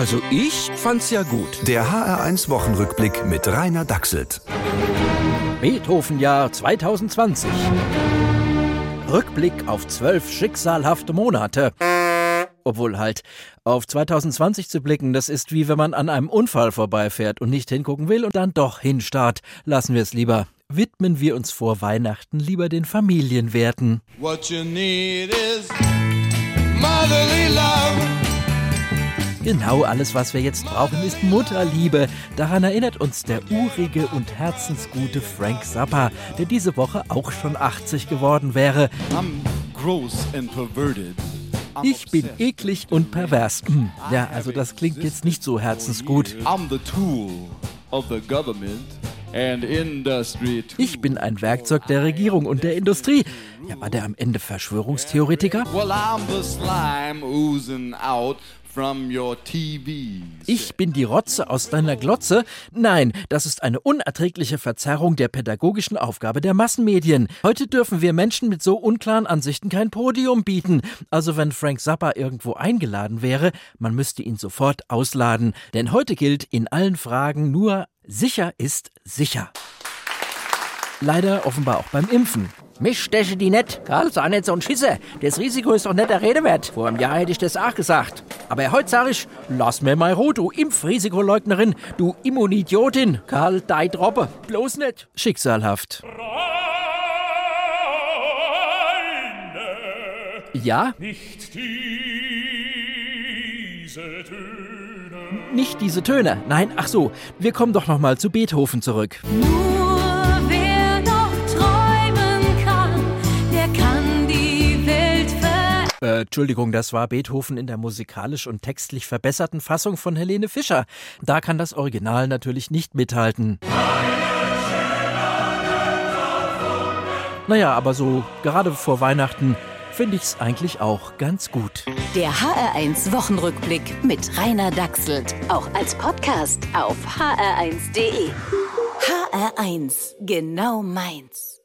Also ich fand's ja gut. Der HR1 Wochenrückblick mit Rainer Dachselt. Beethoven-Jahr 2020. Rückblick auf zwölf schicksalhafte Monate. Obwohl halt, auf 2020 zu blicken, das ist wie wenn man an einem Unfall vorbeifährt und nicht hingucken will und dann doch hinstarrt. Lassen wir es lieber. Widmen wir uns vor Weihnachten lieber den Familienwerten. What you need is Genau alles, was wir jetzt brauchen, ist Mutterliebe. Daran erinnert uns der urige und herzensgute Frank Zappa, der diese Woche auch schon 80 geworden wäre. I'm gross and perverted. Ich bin eklig und pervers. Hm, Ja, also das klingt jetzt nicht so herzensgut. Ich bin ein Werkzeug der Regierung und der Industrie. Ja, war der am Ende Verschwörungstheoretiker? Well, I'm the slime oozing out. Ich bin die Rotze aus deiner Glotze? Nein, das ist eine unerträgliche Verzerrung der pädagogischen Aufgabe der Massenmedien. Heute dürfen wir Menschen mit so unklaren Ansichten kein Podium bieten. Also wenn Frank Zappa irgendwo eingeladen wäre, man müsste ihn sofort ausladen. Denn heute gilt in allen Fragen nur sicher ist sicher. Leider offenbar auch beim Impfen. Mich steche die net. Karl, sei nicht so ein Schisser. Das Risiko ist doch nicht der Rede wert. Vor einem Jahr hätte ich das auch gesagt. Aber heute sag ich, lass mir mal Ruhe, du Impfrisikoleugnerin, du Immunidiotin. Karl, dei Droppe. Bloß nicht. Schicksalhaft. Ja, Nicht diese Töne. nicht diese Töne. Nein, ach so, wir kommen doch noch mal zu Beethoven zurück. Nur Äh, Entschuldigung, das war Beethoven in der musikalisch und textlich verbesserten Fassung von Helene Fischer. Da kann das Original natürlich nicht mithalten. Naja, aber so gerade vor Weihnachten finde ich's eigentlich auch ganz gut. Der HR1 Wochenrückblick mit Rainer Dachselt. Auch als Podcast auf hr1.de. HR1, genau meins.